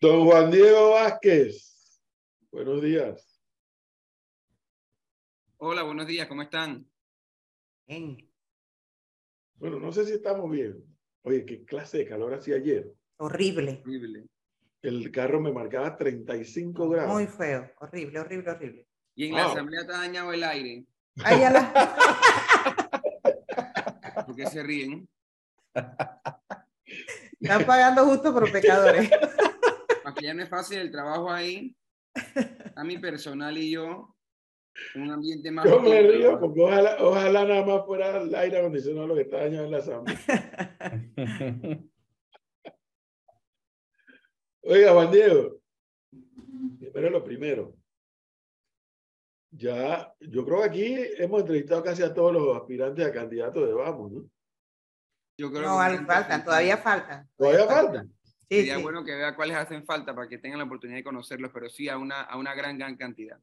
Don Juan Diego Vázquez, buenos días. Hola, buenos días, ¿cómo están? Bien. Bueno, no sé si estamos bien. Oye, qué clase de calor hacía ayer. Horrible. Horrible. El carro me marcaba 35 grados. Muy feo. Horrible, horrible, horrible. Y en la asamblea está dañado el aire. Ahí a la- ¿Por qué se ríen? Están pagando justo por pecadores. Ya no es fácil el trabajo ahí. A mi personal y yo, un ambiente más. Yo me río porque ojalá, ojalá nada más fuera el aire acondicionado lo que está dañado en la asamblea. Oiga, Juan Diego, primero lo primero. Ya, yo creo que aquí hemos entrevistado casi a todos los aspirantes a candidatos de Vamos, ¿no? Yo creo No, que al- faltan, todavía faltan. Todavía faltan. Sí, Sería sí. bueno que vea cuáles hacen falta para que tengan la oportunidad de conocerlos, pero sí a una, a una gran, gran cantidad.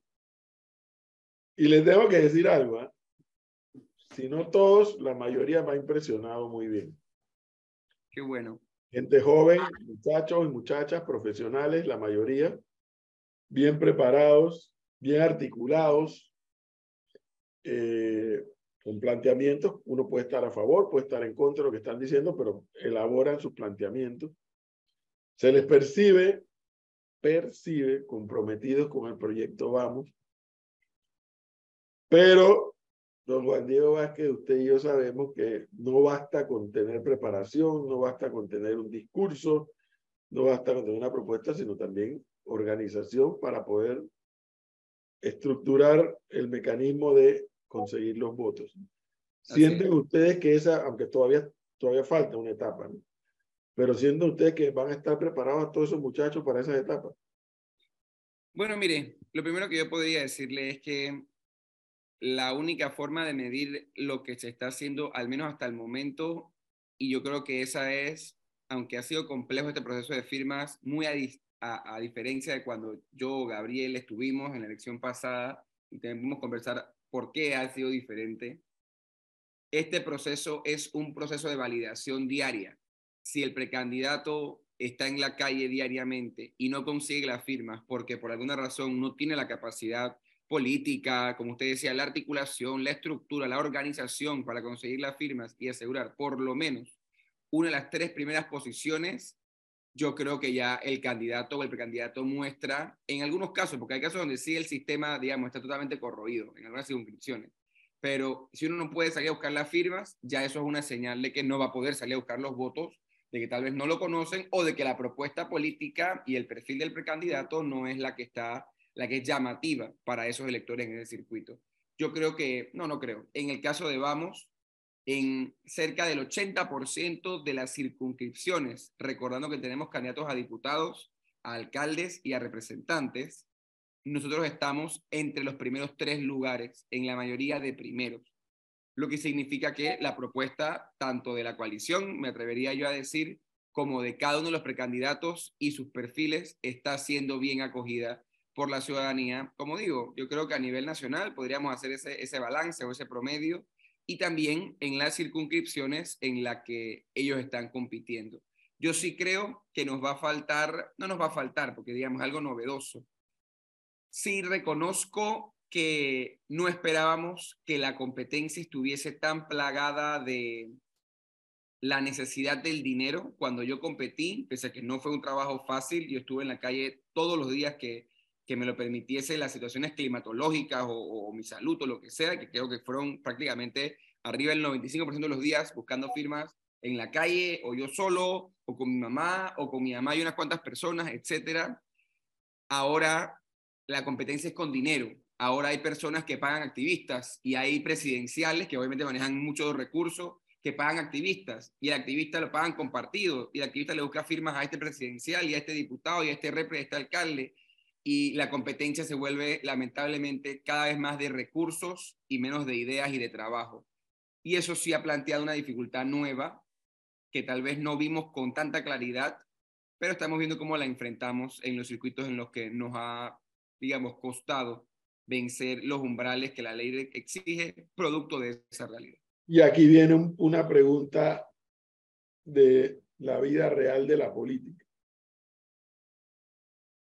Y les tengo que decir algo, ¿ah? Si no todos, la mayoría me ha impresionado muy bien. Qué bueno. Gente joven, muchachos y muchachas, profesionales, la mayoría, bien preparados, bien articulados, eh, con planteamientos. Uno puede estar a favor, puede estar en contra de lo que están diciendo, pero elaboran sus planteamientos. Se les percibe, percibe comprometidos con el proyecto Vamos. Pero, don Juan Diego Vázquez, usted y yo sabemos que no basta con tener preparación, no basta con tener un discurso, no basta con tener una propuesta, sino también organización para poder estructurar el mecanismo de conseguir los votos. Sienten es. ustedes que esa, aunque todavía, todavía falta una etapa, ¿no? Pero sienten ustedes que van a estar preparados todos esos muchachos para esa etapa. Bueno, mire, lo primero que yo podría decirle es que la única forma de medir lo que se está haciendo, al menos hasta el momento, y yo creo que esa es, aunque ha sido complejo este proceso de firmas, muy a, diferencia de cuando yo o Gabriel estuvimos en la elección pasada y tenemos conversar por qué ha sido diferente. Este proceso es un proceso de validación diaria. Si el precandidato está en la calle diariamente y no consigue las firmas porque por alguna razón no tiene la capacidad política, como usted decía, la articulación, la estructura, la organización para conseguir las firmas y asegurar por lo menos una de las tres primeras posiciones, yo creo que ya el candidato o el precandidato muestra, en algunos casos, porque hay casos donde sí el sistema, digamos, está totalmente corroído, en algunas circunscripciones, pero si uno no puede salir a buscar las firmas, ya eso es una señal de que no va a poder salir a buscar los votos de que tal vez no lo conocen o de que la propuesta política y el perfil del precandidato no es la que está, la que es llamativa para esos electores en ese circuito. Yo creo que, no, no creo. En el caso de Vamos, en cerca del 80% de las circunscripciones, recordando que tenemos candidatos a diputados, a alcaldes y a representantes, nosotros estamos entre los primeros tres lugares, en la mayoría de primeros lo que significa que la propuesta tanto de la coalición, me atrevería yo a decir, como de cada uno de los precandidatos y sus perfiles está siendo bien acogida por la ciudadanía. Como digo, yo creo que a nivel nacional podríamos hacer ese, ese balance o ese promedio y también en las circunscripciones en las que ellos están compitiendo. Yo sí creo que nos va a faltar, no nos va a faltar, porque digamos algo novedoso. Sí reconozco que no esperábamos que la competencia estuviese tan plagada de la necesidad del dinero. Cuando yo competí, pese a que no fue un trabajo fácil, yo estuve en la calle todos los días que, que me lo permitiese las situaciones climatológicas o, o mi salud o lo que sea, que creo que fueron prácticamente arriba del 95% de los días buscando firmas en la calle o yo solo o con mi mamá o con mi mamá y unas cuantas personas, etcétera. Ahora la competencia es con dinero. Ahora hay personas que pagan activistas y hay presidenciales que obviamente manejan muchos recursos que pagan activistas y el activista lo pagan con partido y el activista le busca firmas a este presidencial y a este diputado y a este repre, a este alcalde y la competencia se vuelve lamentablemente cada vez más de recursos y menos de ideas y de trabajo. Y eso sí ha planteado una dificultad nueva que tal vez no vimos con tanta claridad, pero estamos viendo cómo la enfrentamos en los circuitos en los que nos ha, digamos, costado vencer los umbrales que la ley exige, producto de esa realidad. Y aquí viene un, una pregunta de la vida real de la política.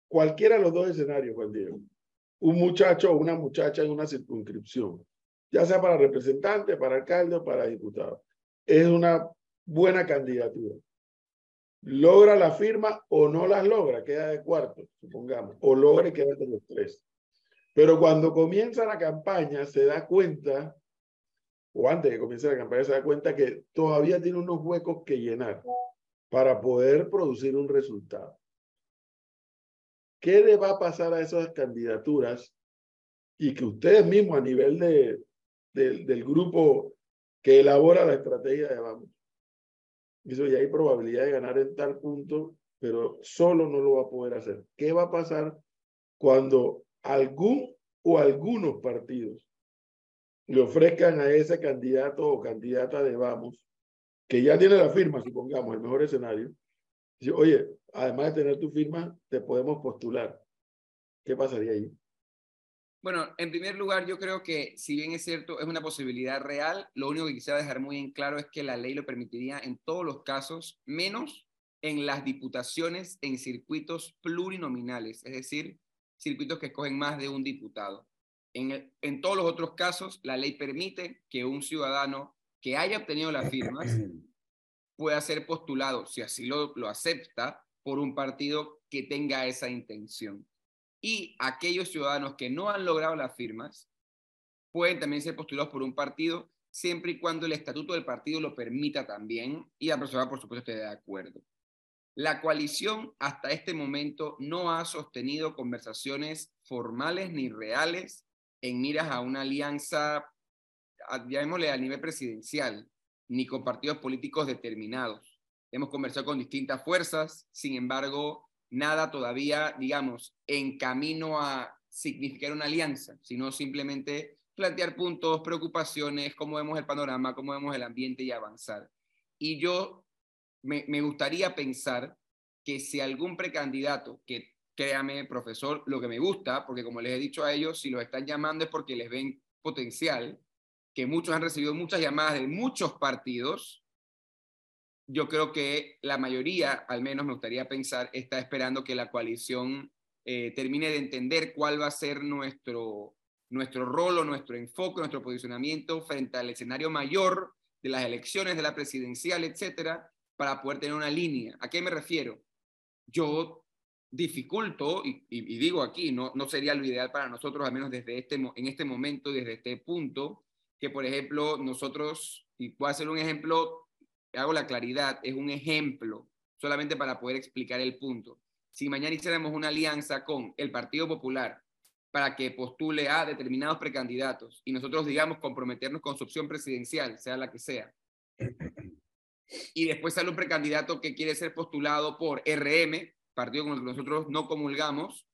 cualquiera de los dos escenarios, Juan Diego. Un muchacho o una muchacha en una circunscripción, ya sea para representante, para alcalde o para diputado. Es una buena candidatura. Logra la firma o no las logra, queda de cuarto, supongamos, o logra y queda de los tres. Pero cuando comienza la campaña se da cuenta, o antes de que comience la campaña se da cuenta que todavía tiene unos huecos que llenar para poder producir un resultado. ¿Qué le va a pasar a esas candidaturas y que ustedes mismos a nivel de, del grupo que elabora la estrategia de vamos, eso ya hay probabilidad de ganar en tal punto, pero solo no lo va a poder hacer. ¿Qué va a pasar cuando algún o algunos partidos le ofrezcan a ese candidato o candidata de vamos, que ya tiene la firma, supongamos, el mejor escenario, dice, oye, además de tener tu firma, te podemos postular. ¿Qué pasaría ahí? Bueno, en primer lugar, yo creo que si bien es cierto, es una posibilidad real, lo único que quisiera dejar muy en claro es que la ley lo permitiría en todos los casos, menos en las diputaciones en circuitos plurinominales, es decir, circuitos que escogen más de un diputado. En, en todos los otros casos, la ley permite que un ciudadano que haya obtenido las firmas pueda ser postulado, si así lo, lo acepta, por un partido que tenga esa intención. Y aquellos ciudadanos que no han logrado las firmas pueden también ser postulados por un partido siempre y cuando el estatuto del partido lo permita también y la persona, por supuesto, esté de acuerdo. La coalición hasta este momento no ha sostenido conversaciones formales ni reales en miras a una alianza, llamémosle a nivel presidencial, ni con partidos políticos determinados. Hemos conversado con distintas fuerzas, sin embargo, nada todavía, digamos, en camino a significar una alianza, sino simplemente plantear puntos, preocupaciones, cómo vemos el panorama, cómo vemos el ambiente y avanzar. Y yo me, gustaría pensar que si algún precandidato, que créame, profesor, lo que me gusta, porque como les he dicho a ellos, si los están llamando es porque les ven potencial, que muchos han recibido muchas llamadas de muchos partidos, yo creo que la mayoría, al menos me gustaría pensar, está esperando que la coalición eh, termine de entender cuál va a ser nuestro, nuestro rol o nuestro enfoque, nuestro posicionamiento frente al escenario mayor de las elecciones, de la presidencial, etcétera, para poder tener una línea. ¿A qué me refiero? Yo dificulto, y, digo aquí, no, no sería lo ideal para nosotros, al menos desde este, en este momento, desde este punto, que por ejemplo nosotros, y puedo hacer un ejemplo hago la claridad, es un ejemplo solamente para poder explicar el punto. Si mañana hiciéramos una alianza con el Partido Popular para que postule a determinados precandidatos y nosotros, digamos, comprometernos con su opción presidencial, sea la que sea, y después sale un precandidato que quiere ser postulado por RM, partido con el que nosotros no comulgamos,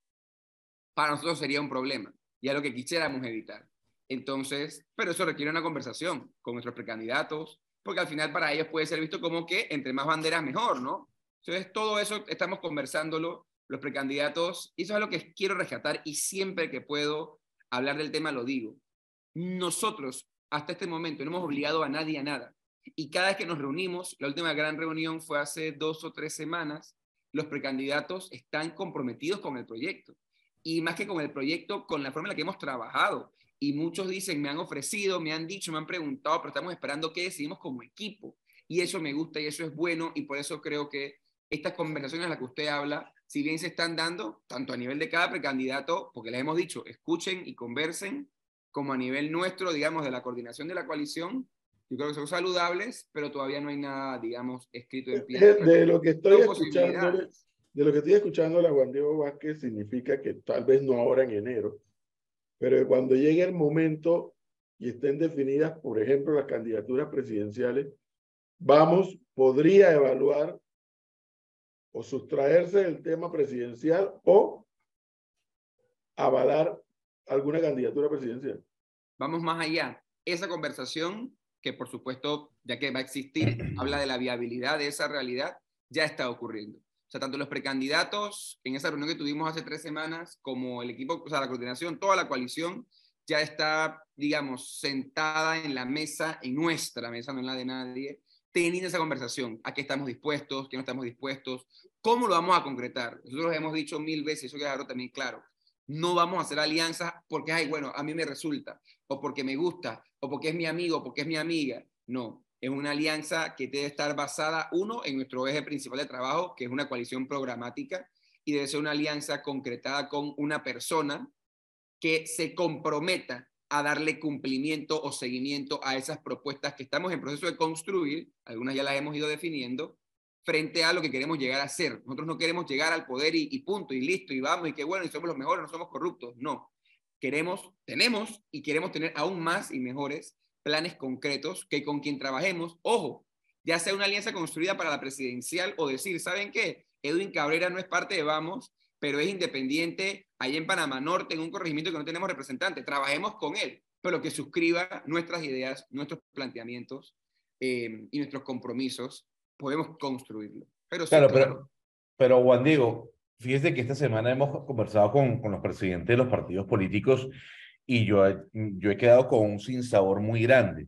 para nosotros sería un problema, y es lo que quisiéramos evitar. Entonces, pero eso requiere una conversación con nuestros precandidatos, porque al final para ellos puede ser visto como que entre más banderas mejor, ¿no? Entonces, todo eso estamos conversándolo, los precandidatos, y eso es lo que quiero rescatar y siempre que puedo hablar del tema lo digo. Nosotros, hasta este momento, no hemos obligado a nadie a nada. Y cada vez que nos reunimos, la última gran reunión fue hace dos o tres semanas, los precandidatos están comprometidos con el proyecto. Y más que con el proyecto, con la forma en la que hemos trabajado y muchos dicen, me han ofrecido, me han dicho, me han preguntado, pero estamos esperando qué decidimos como equipo. Y eso me gusta y eso es bueno y por eso creo que estas conversaciones a las que usted habla, si bien se están dando, tanto a nivel de cada precandidato, porque les hemos dicho, escuchen y conversen, como a nivel nuestro, digamos, de la coordinación de la coalición, yo creo que son saludables, pero todavía no hay nada, digamos, escrito en pie. De, lo que estoy escuchando, de lo que estoy escuchando la Juan Diego Vázquez significa que tal vez no ahora en enero, pero cuando llegue el momento y estén definidas, por ejemplo, las candidaturas presidenciales, vamos, podría evaluar o sustraerse del tema presidencial o avalar alguna candidatura presidencial. Vamos más allá. Esa conversación, que por supuesto, ya que va a existir, habla de la viabilidad de esa realidad, ya está ocurriendo sea, tanto los precandidatos en esa reunión que tuvimos hace tres semanas, como el equipo, o sea, la coordinación, toda la coalición ya está, digamos, sentada en la mesa, en nuestra mesa, no en la de nadie, teniendo esa conversación. ¿A qué estamos dispuestos? ¿Qué no estamos dispuestos? ¿Cómo lo vamos a concretar? Nosotros hemos dicho mil veces, eso queda también claro. No vamos a hacer alianzas porque, ay, bueno, a mí me resulta, o porque me gusta, o porque es mi amigo, porque es mi amiga. No, es una alianza que debe estar basada, uno, en nuestro eje principal de trabajo, que es una coalición programática, y debe ser una alianza concretada con una persona que se comprometa a darle cumplimiento o seguimiento a esas propuestas que estamos en proceso de construir, algunas ya las hemos ido definiendo, frente a lo que queremos llegar a ser. Nosotros no queremos llegar al poder y, punto, y listo, y vamos, y qué bueno, y somos los mejores, no somos corruptos. No. Queremos, tenemos y queremos tener aún más y mejores planes concretos que con quien trabajemos, ojo, ya sea una alianza construida para la presidencial o decir, ¿saben qué? Edwin Cabrera no es parte de Vamos, pero es independiente ahí en Panamá Norte, en un corregimiento que no tenemos representante. Trabajemos con él, pero que suscriba nuestras ideas, nuestros planteamientos eh, y nuestros compromisos, podemos construirlo. Pero claro, pero, pero Juan Diego, fíjese que esta semana hemos conversado con, con los presidentes de los partidos políticos y yo, yo he quedado con un sinsabor muy grande,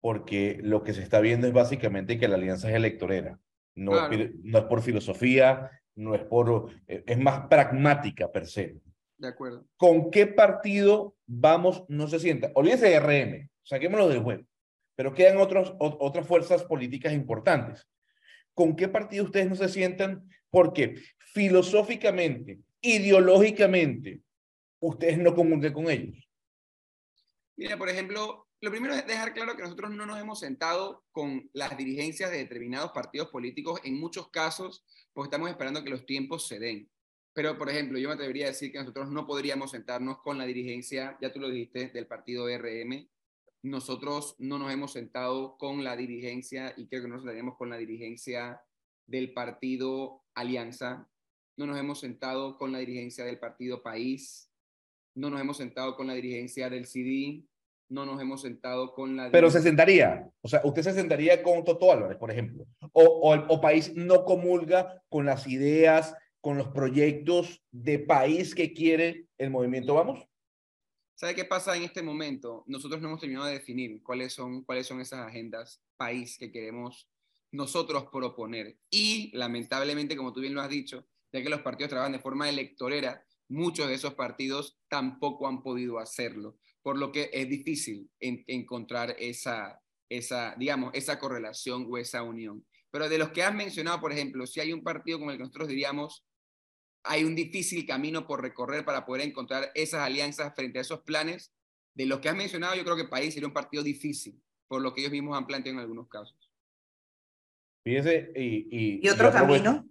porque lo que se está viendo es básicamente que la alianza es electorera. No, no es por filosofía, no es por, eh, es más pragmática per se. De acuerdo. ¿Con qué partido vamos, no se sienta? Olvídese de RM, saquémoslo del juego, pero quedan otros, otras fuerzas políticas importantes. ¿Con qué partido ustedes no se sientan? Porque filosóficamente, ideológicamente, ustedes no comulguen con ellos. Mira, por ejemplo, lo primero es dejar claro que nosotros no nos hemos sentado con las dirigencias de determinados partidos políticos en muchos casos porque estamos esperando que los tiempos se den. Pero, por ejemplo, yo me atrevería a decir que nosotros no podríamos sentarnos con la dirigencia, ya tú lo dijiste, del partido RM. Nosotros no nos hemos sentado con la dirigencia, y creo que no nos sentaríamos con la dirigencia del partido Alianza. No nos hemos sentado con la dirigencia del partido País. No nos hemos sentado con la dirigencia del CD no nos hemos sentado con la... Pero se sentaría, o sea, usted se sentaría con Toto Álvarez, por ejemplo, o, o, o país no comulga con las ideas, con los proyectos de país que quiere el movimiento Vamos. ¿Sabe qué pasa en este momento? Nosotros no hemos terminado de definir cuáles son, cuáles son esas agendas país que queremos nosotros proponer. Y lamentablemente, como tú bien lo has dicho, ya que los partidos trabajan de forma electorera, muchos de esos partidos tampoco han podido hacerlo por lo que es difícil encontrar esa, esa, digamos, esa correlación o esa unión. Pero de los que has mencionado, por ejemplo, si hay un partido como el que nosotros diríamos, hay un difícil camino por recorrer para poder encontrar esas alianzas frente a esos planes, de los que has mencionado, yo creo que País sería un partido difícil, por lo que ellos mismos han planteado en algunos casos. Fíjese, y... ¿Y, otro camino?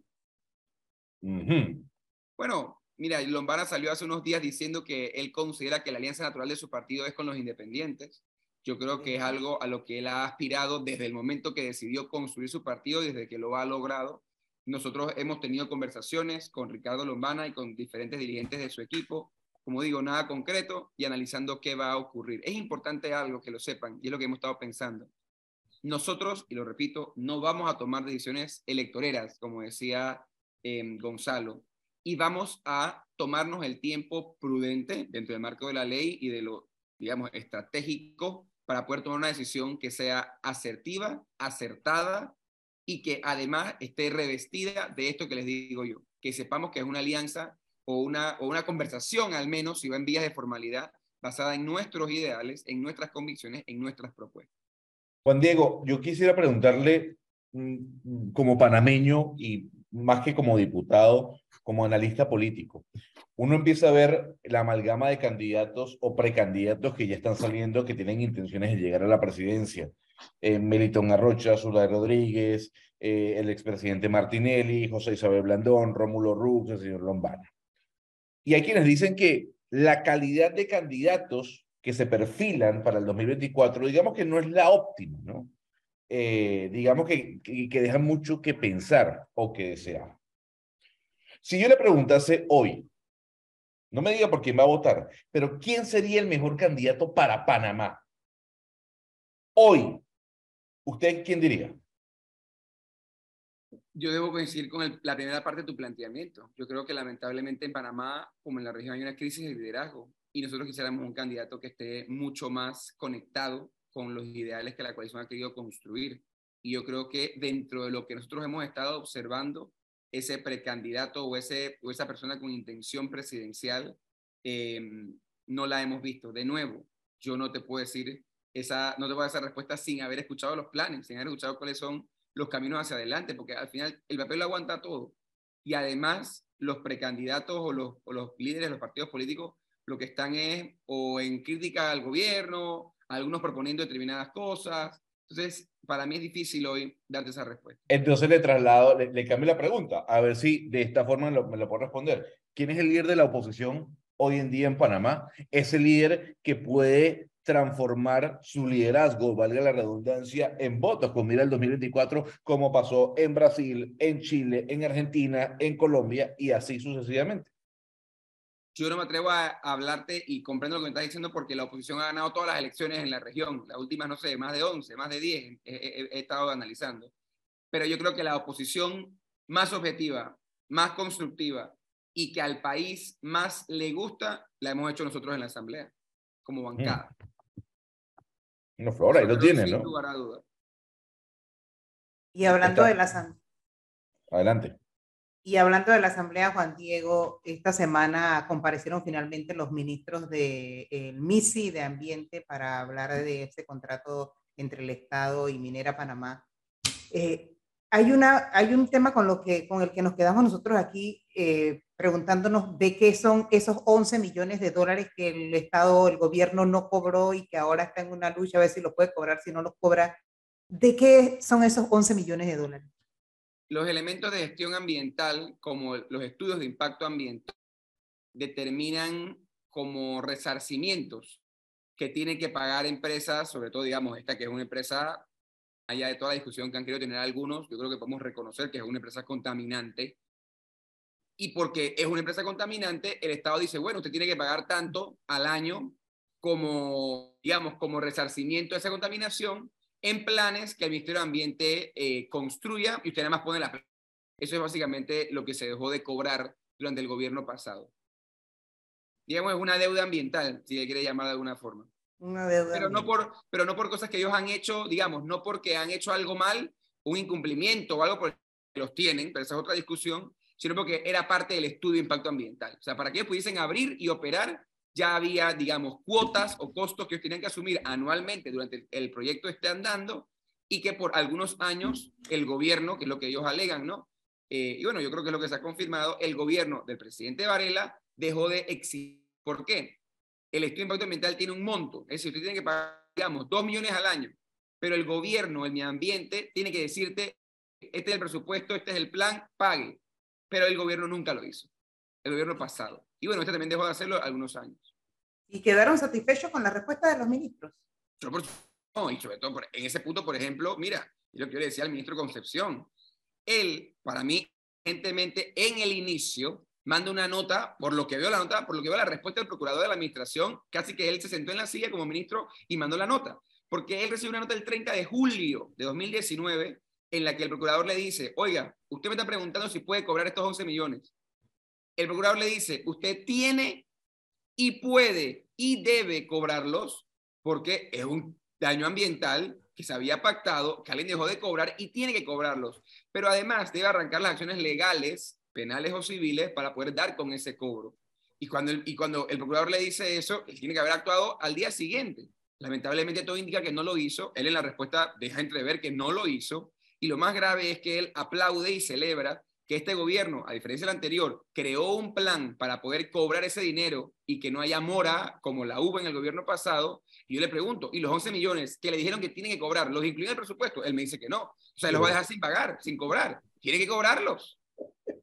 Bueno, Mira, Lombana salió hace unos días diciendo que él considera que la alianza natural de su partido es con los independientes. Yo creo que es algo a lo que él ha aspirado desde el momento que decidió construir su partido, desde que lo ha logrado. Nosotros hemos tenido conversaciones con Ricardo Lombana y con diferentes dirigentes de su equipo, como digo, nada concreto y analizando qué va a ocurrir. Es importante algo que lo sepan y es lo que hemos estado pensando. Nosotros, y lo repito, no vamos a tomar decisiones electoreras, como decía eh, Gonzalo y vamos a tomarnos el tiempo prudente dentro del marco de la ley y de lo, digamos, estratégico para poder tomar una decisión que sea asertiva, acertada y que además esté revestida de esto que les digo yo, que sepamos que es una alianza o una, o una conversación al menos, si va en vías de formalidad, basada en nuestros ideales, en nuestras convicciones, en nuestras propuestas. Juan Diego, yo quisiera preguntarle mm, como panameño y más que como diputado, como analista político. Uno empieza a ver la amalgama de candidatos o precandidatos que ya están saliendo que tienen intenciones de llegar a la presidencia. Eh, Melitón Arrocha, Zulay Rodríguez, eh, el expresidente Martinelli, José Isabel Blandón, Rómulo Rux, el señor Lombana. Y hay quienes dicen que la calidad de candidatos que se perfilan para el 2024, digamos que no es la óptima, ¿no? Eh, digamos que, que, dejan mucho que pensar o que desear. Si yo le preguntase hoy, no me diga por quién va a votar, pero ¿quién sería el mejor candidato para Panamá? Hoy, ¿usted quién diría? Yo debo coincidir con la primera parte de tu planteamiento. Yo creo que lamentablemente en Panamá, como en la región, hay una crisis de liderazgo y nosotros quisiéramos un candidato que esté mucho más conectado con los ideales que la coalición ha querido construir. Y yo creo que dentro de lo que nosotros hemos estado observando, ese precandidato o, esa persona con intención presidencial, eh, no la hemos visto. De nuevo, yo no te puedo decir esa, no te puedo dar esa respuesta sin haber escuchado los planes, sin haber escuchado cuáles son los caminos hacia adelante, porque al final el papel lo aguanta todo. Y además, los precandidatos o los, o los líderes de los partidos políticos lo que están es o en crítica al gobierno, algunos proponiendo determinadas cosas. Entonces, para mí es difícil hoy darte esa respuesta. Entonces le traslado, le, le cambio la pregunta, a ver si de esta forma lo, me lo puedo responder. ¿Quién es el líder de la oposición hoy en día en Panamá? Ese líder que puede transformar su liderazgo, valga la redundancia, en votos con mira el 2024, como pasó en Brasil, en Chile, en Argentina, en Colombia y así sucesivamente. Yo no me atrevo a, a hablarte y comprendo lo que me estás diciendo porque la oposición ha ganado todas las elecciones en la región, las últimas, no sé, más de 11, más de 10, he, he- he estado analizando. Pero yo creo que la oposición más objetiva, más constructiva y que al país más le gusta, la hemos hecho nosotros en la Asamblea, como bancada. No, Flora, ahí lo tiene, sin ¿no? lugar a dudas. Y hablando Está. de la asamblea. Adelante. Y hablando de la Asamblea, Juan Diego, esta semana comparecieron finalmente los ministros del MISI de Ambiente para hablar de ese contrato entre el Estado y Minera Panamá. Eh, hay, una, hay un tema con, lo que, con el que nos quedamos nosotros aquí eh, preguntándonos de qué son esos 11 millones de dólares que el Estado, el gobierno no cobró y que ahora está en una lucha a ver si los puede cobrar, si no los cobra. ¿De qué son esos 11 millones de dólares? Los elementos de gestión ambiental, como los estudios de impacto ambiental, determinan como resarcimientos que tienen que pagar empresas, sobre todo, digamos, esta que es una empresa, allá de toda la discusión que han querido tener algunos, yo creo que podemos reconocer que es una empresa contaminante. Y porque es una empresa contaminante, el Estado dice, bueno, usted tiene que pagar tanto al año como, digamos, como resarcimiento de esa contaminación en planes que el Ministerio de Ambiente eh, construya y usted nada más pone la. Eso es básicamente lo que se dejó de cobrar durante el gobierno pasado. Digamos, es una deuda ambiental, si le quiere llamar de alguna forma. Una deuda. Pero no, por, pero no por cosas que ellos han hecho, digamos, no porque han hecho algo mal, un incumplimiento o algo por los tienen, pero esa es otra discusión, sino porque era parte del estudio de impacto ambiental. O sea, para que ellos pudiesen abrir y operar, ya había, digamos, cuotas o costos que ellos tenían que asumir anualmente durante el, proyecto esté andando y que por algunos años el gobierno, que es lo que ellos alegan, ¿no? Eh, y bueno, yo creo que es lo que se ha confirmado, el gobierno del presidente Varela dejó de exigir. ¿Por qué? El estudio de impacto ambiental tiene un monto, es decir, usted tiene que pagar, digamos, dos millones al año, pero el gobierno, el medio ambiente, tiene que decirte, este es el presupuesto, este es el plan, pague. Pero el gobierno nunca lo hizo, el gobierno pasado. Y bueno, este también dejó de hacerlo algunos años. ¿Y quedaron satisfechos con la respuesta de los ministros? Yo por, no, y sobre todo por- en ese punto, por ejemplo, mira, lo que yo le decía al ministro Concepción, él, para mí, evidentemente, en el inicio, manda una nota, por lo que veo la nota, por lo que veo la respuesta del procurador de la administración, casi que él se sentó en la silla como ministro y mandó la nota, porque él recibió una nota el 30 de julio de 2019 en la que el procurador le dice, oiga, usted me está preguntando si puede cobrar estos 11 millones. El procurador le dice, usted tiene y puede y debe cobrarlos porque es un daño ambiental que se había pactado, que alguien dejó de cobrar y tiene que cobrarlos. Pero además debe arrancar las acciones legales, penales o civiles, para poder dar con ese cobro. Y cuando el, y cuando el procurador le dice eso, él tiene que haber actuado al día siguiente. Lamentablemente todo indica que no lo hizo. Él en la respuesta deja entrever que no lo hizo. Y lo más grave es que él aplaude y celebra que este gobierno, a diferencia del anterior, creó un plan para poder cobrar ese dinero y que no haya mora como la hubo en el gobierno pasado. Y yo le pregunto, ¿y los 11 millones que le dijeron que tienen que cobrar, los incluyen en el presupuesto? Él me dice que no. O sea, los va a dejar sin pagar, sin cobrar. Tiene que cobrarlos.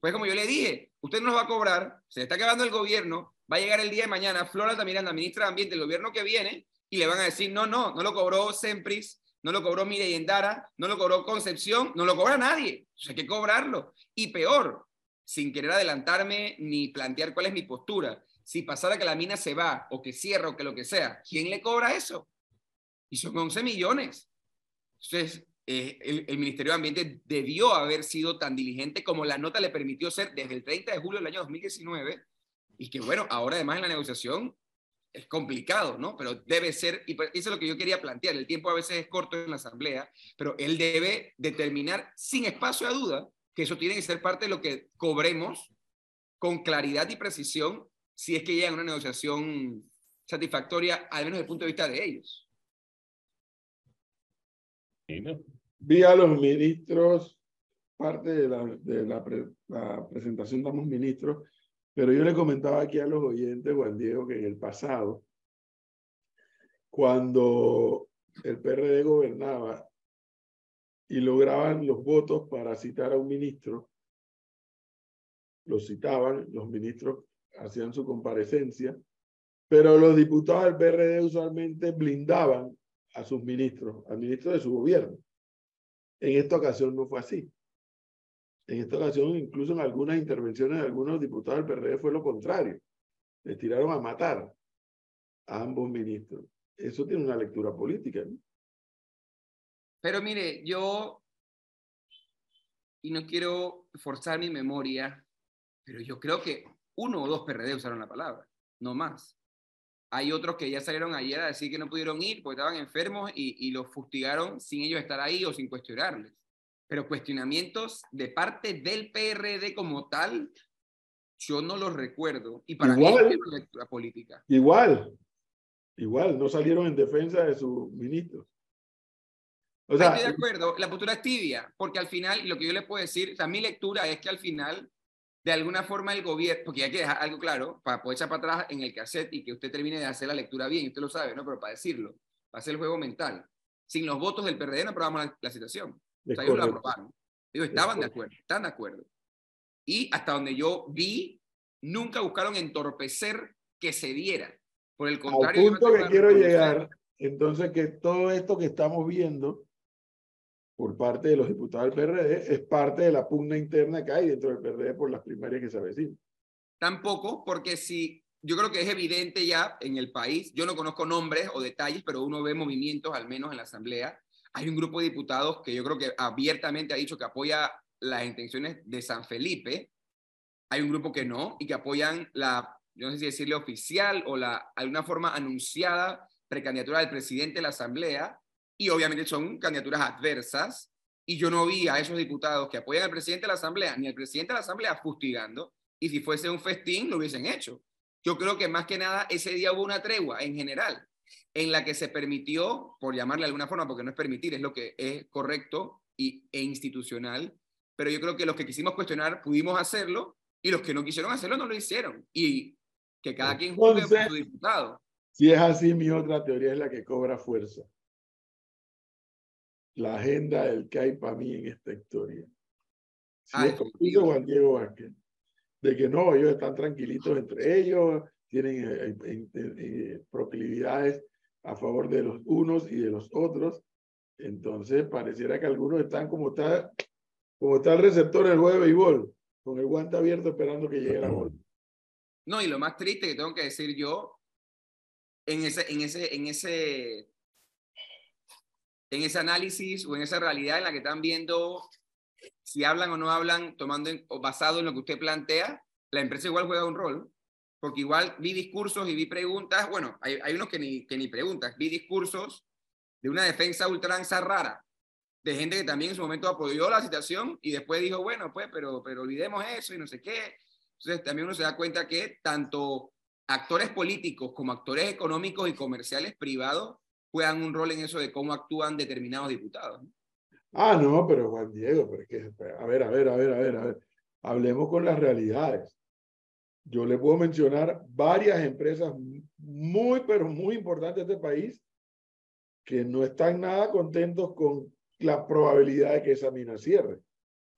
Pues como yo le dije, usted no los va a cobrar, se le está acabando el gobierno, va a llegar el día de mañana Flora Altamiranda, ministra de Ambiente del gobierno que viene, y le van a decir, no, no, no lo cobró Sempris, no lo cobró Mireya Endara, no lo cobró Concepción, no lo cobra nadie. O sea, hay que cobrarlo. Y peor, sin querer adelantarme ni plantear cuál es mi postura, si pasara que la mina se va o que cierra o que lo que sea, ¿quién le cobra eso? Y son 11 millones. Entonces, eh, el, el Ministerio de Ambiente debió haber sido tan diligente como la nota le permitió ser desde el 30 de julio del año 2019 y que bueno, ahora además en la negociación es complicado, ¿no? Pero debe ser, y pues eso es lo que yo quería plantear, el tiempo a veces es corto en la asamblea, pero él debe determinar sin espacio a duda que eso tiene que ser parte de lo que cobremos con claridad y precisión si es que llega a una negociación satisfactoria, al menos desde el punto de vista de ellos. Vi a los ministros, parte de la, de la, la presentación de los ministros, pero yo le comentaba aquí a los oyentes, Juan Diego, que en el pasado, cuando el PRD gobernaba y lograban los votos para citar a un ministro, los citaban, los ministros hacían su comparecencia, pero los diputados del PRD usualmente blindaban a sus ministros, al ministro de su gobierno. En esta ocasión no fue así. En esta ocasión, incluso en algunas intervenciones de algunos diputados del PRD fue lo contrario. Les tiraron a matar a ambos ministros. Eso tiene una lectura política. Pero mire, yo, y no quiero forzar mi memoria, pero yo creo que uno o dos PRD usaron la palabra, no más. Hay otros que ya salieron ayer a decir que no pudieron ir porque estaban enfermos y los fustigaron sin ellos estar ahí o sin cuestionarles. Pero cuestionamientos de parte del PRD como tal, yo no los recuerdo. Y para Igual. mí es una lectura política. Igual, igual, no salieron en defensa de sus ministros. O sea, estoy de acuerdo, la postura es tibia, porque al final, lo que yo les puedo decir, o sea, mi lectura es que al final, de alguna forma el gobierno, porque hay que dejar algo claro, para poder echar para atrás en el cassette y que usted termine de hacer la lectura bien, usted lo sabe, ¿no? Pero para decirlo, para hacer el juego mental. Sin los votos del PRD no aprobamos la, la situación. Es O sea, ellos lo aprobaron. Ellos estaban de acuerdo, están de acuerdo. Y hasta donde yo vi, nunca buscaron entorpecer que se diera. Por el Al contrario, yo punto que quiero llegar, entonces que todo esto que estamos viendo por parte de los diputados del PRD es parte de la pugna interna que hay dentro del PRD por las primarias que se avecinan. Tampoco, porque si yo creo que es evidente ya en el país, yo no conozco nombres o detalles, pero uno ve movimientos, al menos en la Asamblea. Hay un grupo de diputados que yo creo que abiertamente ha dicho que apoya las intenciones de San Felipe. Hay un grupo que no y que apoyan la, yo no sé si decirle oficial o la alguna forma anunciada precandidatura del presidente de la Asamblea. Y obviamente son candidaturas adversas. Y yo no vi a esos diputados que apoyan al presidente de la Asamblea ni al presidente de la Asamblea fustigando y si fuese un festín lo hubiesen hecho. Yo creo que más que nada ese día hubo una tregua en general en la que se permitió, por llamarle de alguna forma, porque no es permitir, es lo que es correcto y, e institucional, pero yo creo que los que quisimos cuestionar pudimos hacerlo y los que no quisieron hacerlo no lo hicieron. Y que cada quien juzgue por su diputado. Si es así, mi otra teoría es la que cobra fuerza. La agenda del que hay para mí en esta historia. Si Ah, es dice Juan Diego Vázquez, de que no, ellos están tranquilitos entre ellos, tienen eh, eh, eh, proclividades a favor de los unos y de los otros. Entonces, pareciera que algunos están como está, como está el receptor del juego de béisbol, con el guante abierto esperando que llegue la bola. No, y lo más triste que tengo que decir yo, en ese, en ese, en ese, en ese análisis o en esa realidad en la que están viendo si hablan o no hablan, tomando o basado en lo que usted plantea, la empresa igual juega un rol, porque igual vi discursos y vi preguntas, bueno, hay, hay unos que ni, que ni preguntas, vi discursos de una defensa ultranza rara, de gente que también en su momento apoyó la situación y después dijo, bueno, pues, pero, pero olvidemos eso y no sé qué. Entonces también uno se da cuenta que tanto actores políticos como actores económicos y comerciales privados juegan un rol en eso de cómo actúan determinados diputados. Ah, no, pero Juan Diego, pero es que, a ver, a ver, a ver, a ver, a ver. Hablemos con las realidades. Yo le puedo mencionar varias empresas muy, pero muy importantes de este país que no están nada contentos con la probabilidad de que esa mina cierre,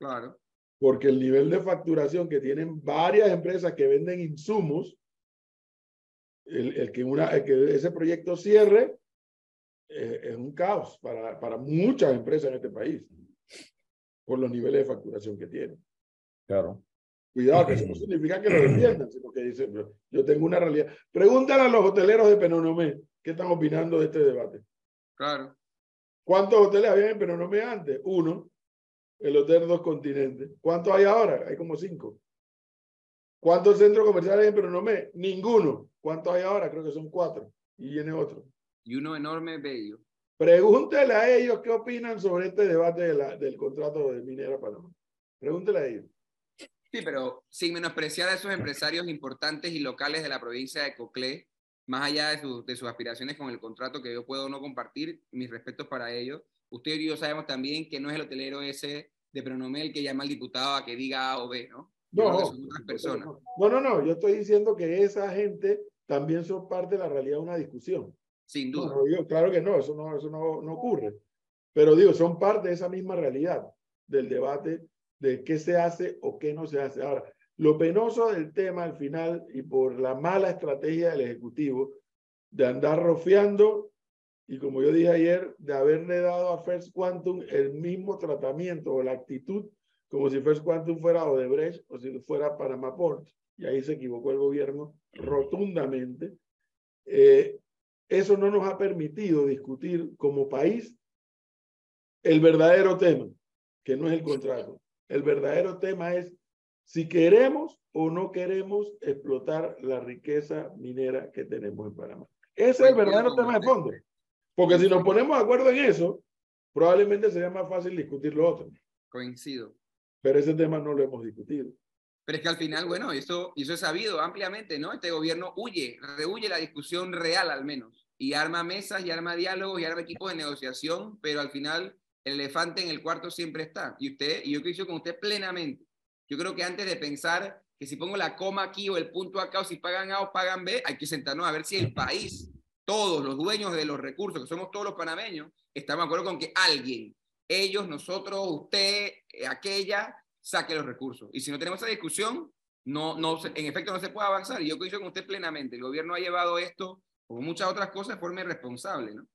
Claro. porque el nivel de facturación que tienen varias empresas que venden insumos, el, el que, una, el que ese proyecto cierre, eh, es un caos para, para muchas empresas en este país, por los niveles de facturación que tienen. Claro. Cuidado, que eso no significa que lo defiendan, sino que dicen, "Yo- tengo una realidad. Pregúntale a los hoteleros de Penonomé qué están opinando de este debate. Claro. ¿Cuántos hoteles había en Penonomé antes? Uno. El Hotel Dos Continentes. ¿Cuántos hay ahora? Hay como cinco. ¿Cuántos centros comerciales hay en Penonomé? Ninguno. ¿Cuántos hay ahora? Creo que son cuatro. Y viene otro. Y uno enorme, bello. Pregúntele a ellos qué opinan sobre este debate de la- del contrato de Minera Panamá. Pregúntele a ellos. Sí, pero sin menospreciar a esos empresarios importantes y locales de la provincia de Coclé, más allá de, de sus aspiraciones con el contrato que yo puedo no compartir, mis respetos para ellos. Usted y yo sabemos también que no es el hotelero ese de Pronomel que llama al diputado a que diga A o B, ¿no? No, no, no, no, yo estoy diciendo que esa gente también son parte de la realidad de una discusión. Sin duda. claro que no, eso no, eso no, no ocurre. Pero digo, son parte de esa misma realidad del debate de qué se hace o qué no se hace. Ahora, lo penoso del tema al final y por la mala estrategia del Ejecutivo de andar rofiando y como yo dije ayer, de haberle dado a First Quantum el mismo tratamiento o la actitud como si First Quantum fuera Odebrecht o si fuera Panama Port. Y ahí se equivocó el gobierno rotundamente. Eh, eso no nos ha permitido discutir como país el verdadero tema, que no es el contrato. El verdadero tema es si queremos o no queremos explotar la riqueza minera que tenemos en Panamá. Ese es el verdadero tema de fondo. Porque si nos ponemos de acuerdo en eso, probablemente sería más fácil discutir lo otro. Coincido. Pero ese tema no lo hemos discutido. Pero es que al final, bueno, eso, eso es sabido ampliamente, ¿no? Este gobierno huye, rehuye la discusión real al menos, y arma mesas, y arma diálogos, y arma equipos de negociación, pero al final el elefante en el cuarto siempre está. Y usted, y yo coincido con usted plenamente. Yo creo que antes de pensar que si pongo la coma aquí o el punto acá, o si pagan A o pagan B, hay que sentarnos a ver si el país, todos los dueños de los recursos, que somos todos los panameños, estamos de acuerdo con que alguien, ellos, nosotros, usted, eh, aquella, saque los recursos. Y si no tenemos esa discusión, no, no, en efecto no se puede avanzar. Y yo coincido con usted plenamente. El gobierno ha llevado esto, como muchas otras cosas, de forma irresponsable. ¿no?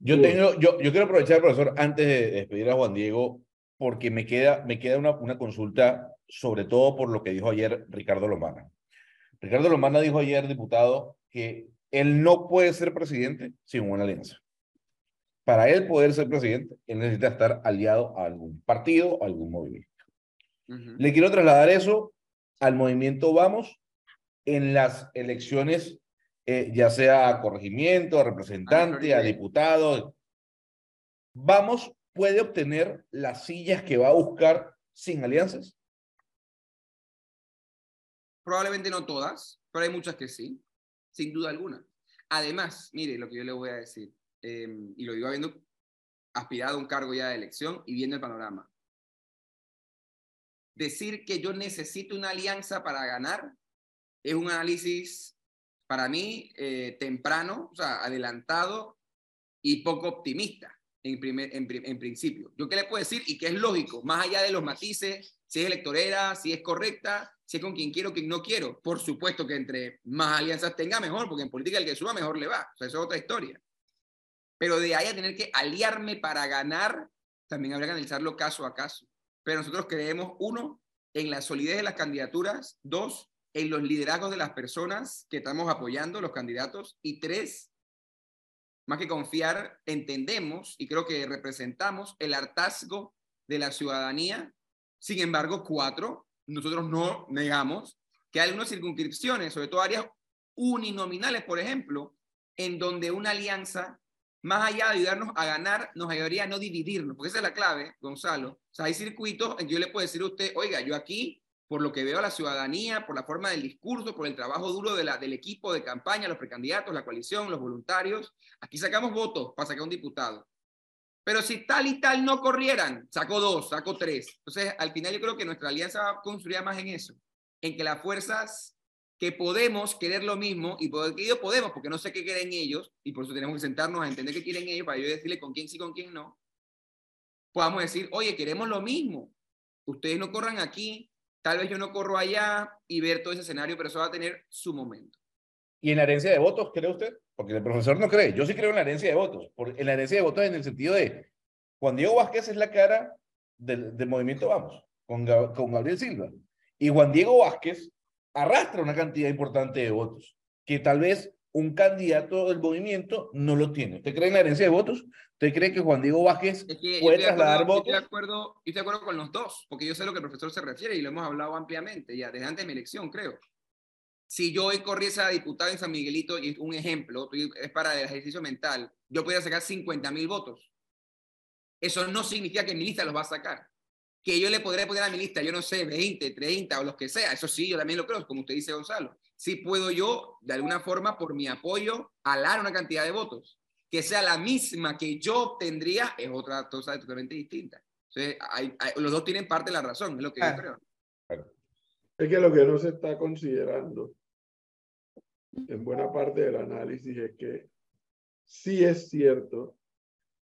Yo, tengo, yo, yo quiero aprovechar, profesor, antes de despedir a Juan Diego, porque me queda, me queda una, una consulta, sobre todo por lo que dijo ayer Ricardo Lomana. Ricardo Lomana dijo ayer, diputado, que él no puede ser presidente sin una alianza. Para él poder ser presidente, él necesita estar aliado a algún partido, a algún movimiento. Le quiero trasladar eso al movimiento Vamos en las elecciones, eh, ya sea a corregimiento, a representante, a diputado. Vamos puede obtener las sillas que va a buscar sin alianzas. Probablemente no todas, pero hay muchas que sí, sin duda alguna. Además, mire lo que yo le voy a decir, em, y lo digo habiendo aspirado a un cargo ya de elección y viendo el panorama decir que yo necesito una alianza para ganar es un análisis para mí eh, temprano, o sea, adelantado y poco optimista en, primer, en, principio. ¿Yo qué le puedo decir? Y que es lógico, más allá de los matices, si es electorera, si es correcta, si es con quien quiero, quien no quiero. Por supuesto que entre más alianzas tenga, mejor, porque en política el que suba mejor le va. O sea, eso es otra historia. Pero de ahí a tener que aliarme para ganar, también habría que analizarlo caso a caso. Pero nosotros creemos, uno, en la solidez de las candidaturas, dos, en los liderazgos de las personas que estamos apoyando, los candidatos, y tres, más que confiar, entendemos y creo que representamos el hartazgo de la ciudadanía. Sin embargo, cuatro, nosotros no negamos que hay algunas circunscripciones, sobre todo áreas uninominales, por ejemplo, en donde una alianza más allá de ayudarnos a ganar, nos ayudaría a no dividirnos, porque esa es la clave, Gonzalo. O sea, hay circuitos en que yo le puedo decir a usted, oiga, yo aquí, por lo que veo a la ciudadanía, por la forma del discurso, por el trabajo duro del equipo de campaña, los precandidatos, la coalición, los voluntarios, aquí sacamos votos para sacar un diputado. Pero si tal y tal no corrieran, saco dos, saco tres. Entonces, al final yo creo que nuestra alianza va a construir más en eso, en que las fuerzas que podemos querer lo mismo y poder que yo podemos, porque no sé qué quieren ellos, y por eso tenemos que sentarnos a entender qué quieren ellos para yo decirle con quién sí, con quién no, podamos decir, oye, queremos lo mismo, ustedes no corran aquí, tal vez yo no corro allá y ver todo ese escenario, pero eso va a tener su momento. ¿Y en la herencia de votos, cree usted? Porque el profesor no cree, yo sí creo en la herencia de votos, en la herencia de votos en el sentido de, Juan Diego Vázquez es la cara del, del movimiento Vamos, con, con Gabriel Silva, y Juan Diego Vázquez arrastra una cantidad importante de votos, que tal vez un candidato del movimiento no lo tiene. ¿Usted cree en la herencia de votos? ¿Usted cree que Juan Diego Vázquez puede trasladar votos? Estoy de, acuerdo, estoy de acuerdo con los dos, porque yo sé lo que el profesor se refiere y lo hemos hablado ampliamente ya desde antes de mi elección, creo. Si yo hoy corriese a diputado en San Miguelito, y un ejemplo, es para el ejercicio mental, yo podría sacar 50 mil votos. Eso no significa que mi lista los va a sacar. Que yo le podré poner a mi lista, yo no sé, 20, 30 o los que sea, eso sí, yo también lo creo, como usted dice, Gonzalo. Sí puedo yo, de alguna forma, por mi apoyo, alar una cantidad de votos. Que sea la misma que yo obtendría es otra cosa totalmente distinta. Entonces, hay, los dos tienen parte de la razón, es lo que yo creo. Es que lo que no se está considerando en buena parte del análisis es que sí es cierto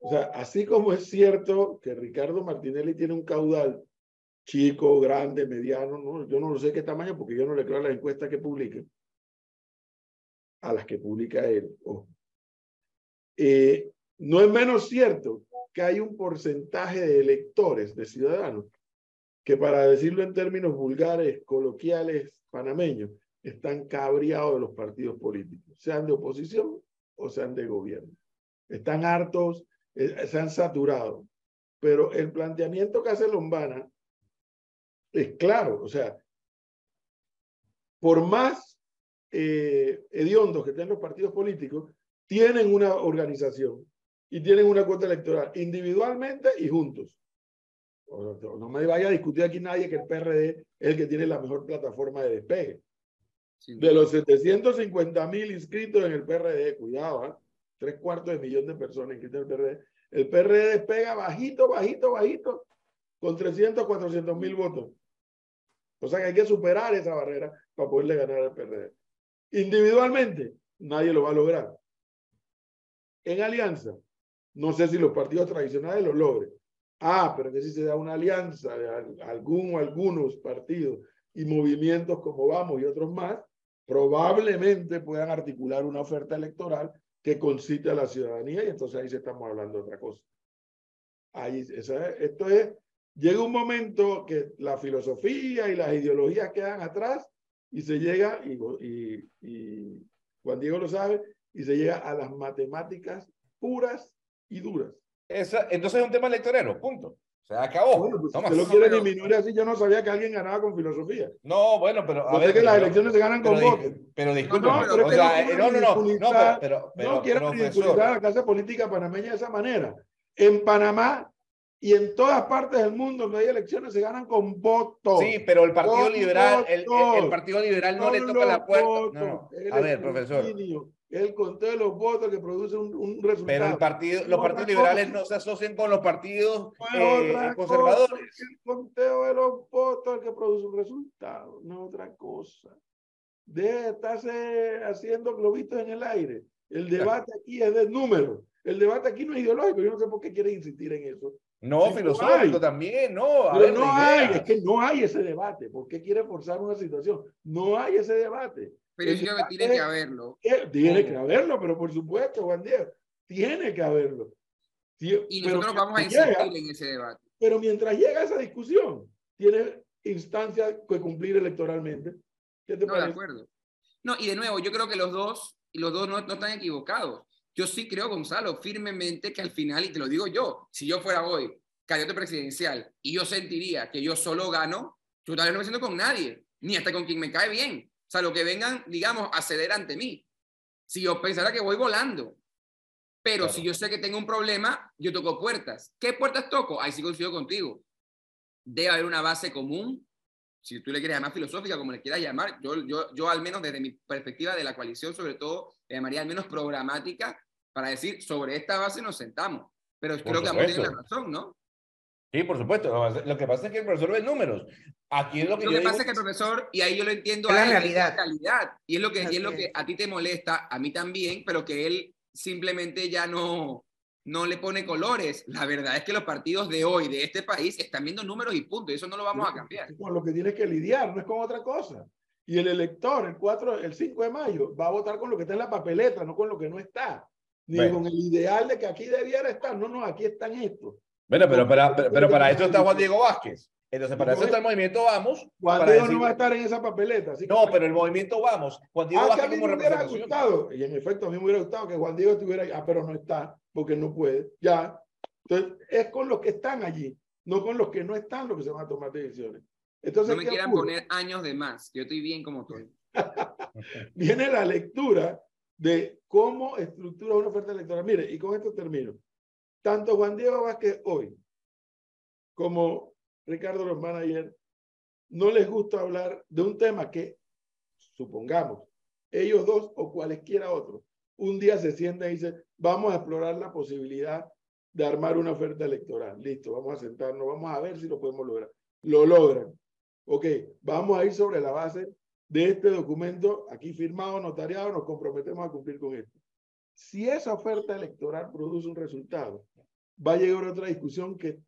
o sea, así como es cierto que Ricardo Martinelli tiene un caudal chico, grande, mediano, ¿no? yo no lo sé qué tamaño porque yo no le creo las encuestas que publica, a las que publica él. Eh, no es menos cierto que hay un porcentaje de electores, de ciudadanos, que para decirlo en términos vulgares, coloquiales, panameños, están cabreados de los partidos políticos, sean de oposición o sean de gobierno. Están hartos eh, se han saturado. Pero el planteamiento que hace Lombana es claro, o sea, por más eh, hediondos que estén los partidos políticos, tienen una organización y tienen una cuota electoral, individualmente y juntos. No me vaya a discutir aquí nadie que el PRD es el que tiene la mejor plataforma de despegue. De los 750 mil inscritos en el PRD, cuidado, ¿eh? Tres cuartos de millón de personas inscritas en el PRD. El PRD despega bajito, bajito, bajito, con 300, 400 mil votos. O sea que hay que superar esa barrera para poderle ganar al PRD. Individualmente, nadie lo va a lograr. En alianza, no sé si los partidos tradicionales lo logren. Ah, pero que si se da una alianza de algún o algunos partidos y movimientos como Vamos y otros más, probablemente puedan articular una oferta electoral que concite a la ciudadanía y entonces ahí se estamos hablando de otra cosa. Ahí, esto es, llega un momento que la filosofía y las ideologías quedan atrás y se llega, y, y, y Juan Diego lo sabe, y se llega a las matemáticas puras y duras. Esa, entonces es un tema electorero, punto. Se acabó. Bueno, pues, si lo quiere disminuir así, yo no sabía que alguien ganaba con filosofía. No, bueno, pero. A ver, que las elecciones se ganan con votos. Pero disculpe, no, no, no, no, no, no, pero, pero, no quiero ridiculizar a la clase política panameña de esa manera. En Panamá y en todas partes del mundo donde hay elecciones se ganan con votos. Sí, pero el Partido Liberal, el, el, Partido Liberal no, le toca la puerta. No, A ver, profesor el conteo de los votos que produce un, un resultado. Pero el partido, los partidos liberales no se asocian con los partidos eh, conservadores. el conteo de los votos el que produce un resultado, no es otra cosa. De estarse haciendo globitos en el aire. El debate aquí es de números. El debate aquí no es ideológico. Yo no sé por qué quieren insistir en eso. No, filosófico también, no. Pero no hay, es que no hay ese debate. ¿Por qué quiere forzar una situación? No hay ese debate. Pero yo que tiene que haberlo. Tiene que haberlo, pero por supuesto, Juan Diego, tiene que haberlo. Y nosotros vamos a insistir en ese debate. Pero mientras llega esa discusión, tiene instancias que cumplir electoralmente. ¿Qué te no, de acuerdo. No, y de nuevo, yo creo que los dos, y los dos no, no están equivocados. Yo sí creo, Gonzalo, firmemente que al final, y te lo digo yo, si yo fuera hoy candidato presidencial y yo sentiría que yo solo gano, yo tal vez no me siento con nadie, ni hasta con quien me cae bien sea, lo que vengan, digamos, a ceder ante mí. Si yo pensara que voy volando, pero si yo sé que tengo un problema, yo toco puertas. ¿Qué puertas toco? Ahí sí coincido contigo. Debe haber una base común, si tú le quieres llamar filosófica, como le quieras llamar. Yo, yo, yo al menos desde mi perspectiva de la coalición, sobre todo, le llamaría al menos programática, para decir, sobre esta base nos sentamos. Pero creo que ambos tienen la razón, ¿no? Sí, por supuesto. Lo que pasa es que el profesor ve números. Aquí es lo que, lo que pasa es que el profesor, y ahí yo lo entiendo, la realidad. Y es lo, que, y es lo que a ti te molesta, a mí también, pero que él simplemente ya no, no le pone colores. La verdad es que los partidos de hoy, de este país, están viendo números y puntos, y eso no lo vamos a cambiar. Es con lo que tienes que lidiar, no es con otra cosa. Y el elector, el 4, el 5 de mayo, va a votar con lo que está en la papeleta, no con lo que no está. Ni con el ideal de que aquí debiera estar. No, no, aquí están estos. Bueno, pero para, pero, para eso está Juan Diego Vázquez. Entonces, para eso está el movimiento Vamos. Juan Diego no va a estar en esa papeleta. no, pero el movimiento Vamos. Juan Diego ah, Vázquez como me hubiera gustado, y en efecto, a mí me hubiera gustado que Juan Diego estuviera ahí. Ah, pero no está, porque no puede. Ya. Entonces, es con los que están allí, no con los que no están los que se van a tomar decisiones. Entonces, no me quieran poner años de más. Yo estoy bien como estoy. Viene la lectura de cómo estructura una oferta electoral. Mire, y con esto termino tanto Juan Diego Vázquez hoy como Ricardo Román ayer, no les gusta hablar de un tema que, supongamos, ellos dos o cualesquiera otro, un día se sienten y dicen, vamos a explorar la posibilidad de armar una oferta electoral. Listo, vamos a sentarnos, vamos a ver si lo podemos lograr. Lo logran. Ok, vamos a ir sobre la base de este documento aquí firmado, notariado, nos comprometemos a cumplir con esto. Si esa oferta electoral produce un resultado, va a llegar otra discusión que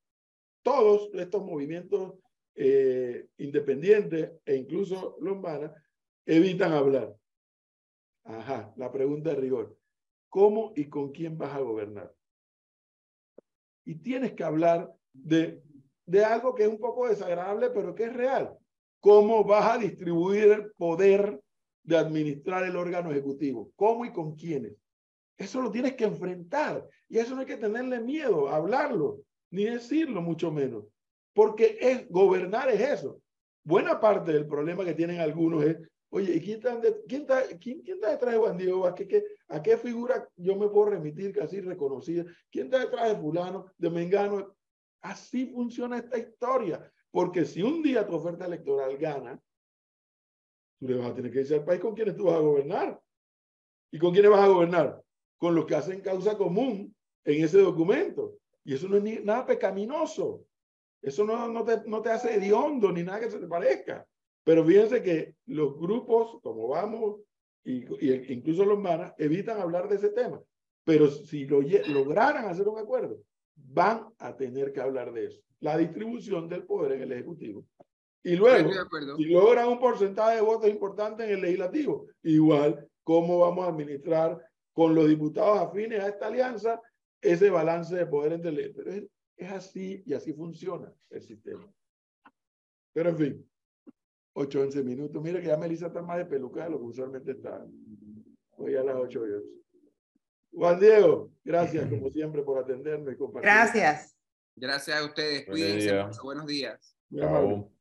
todos estos movimientos eh, independientes e incluso lombanas evitan hablar. Ajá, la pregunta de rigor. ¿Cómo y con quién vas a gobernar? Y tienes que hablar de, de algo que es un poco desagradable, pero que es real. ¿Cómo vas a distribuir el poder de administrar el órgano ejecutivo? ¿Cómo y con quiénes? Eso lo tienes que enfrentar. Y eso no hay que tenerle miedo, hablarlo, ni decirlo mucho menos. Porque es, gobernar es eso. Buena parte del problema que tienen algunos es, oye, ¿y quién está, quién está, quién está detrás de Juan Diego ¿A qué, ¿A qué figura yo me puedo remitir casi reconocida? ¿Quién está detrás de fulano, de Mengano? Así funciona esta historia. Porque si un día tu oferta electoral gana, tú le vas a tener que decir al país con quiénes tú vas a gobernar. ¿Y con quiénes vas a gobernar? Con los que hacen causa común en ese documento. Y eso no es ni, nada pecaminoso. Eso no, no, te, no te hace hediondo ni nada que se te parezca. Pero fíjense que los grupos, como vamos, y, y incluso los manas, evitan hablar de ese tema. Pero si lo, lograran hacer un acuerdo, van a tener que hablar de eso. La distribución del poder en el Ejecutivo. Y luego, si logran un porcentaje de votos importante en el legislativo, igual, ¿cómo vamos a administrar con los diputados afines a esta alianza ese balance de poder entre Pero es, es así y así funciona el sistema. Pero en fin, 8, 11 minutos. Mira que ya Melissa está más de peluca de lo que usualmente está. Hoy a las 8 horas. Juan Diego, gracias como siempre por atenderme y compartir. Gracias. Gracias a ustedes. Cuídense. Buenos días. Chao.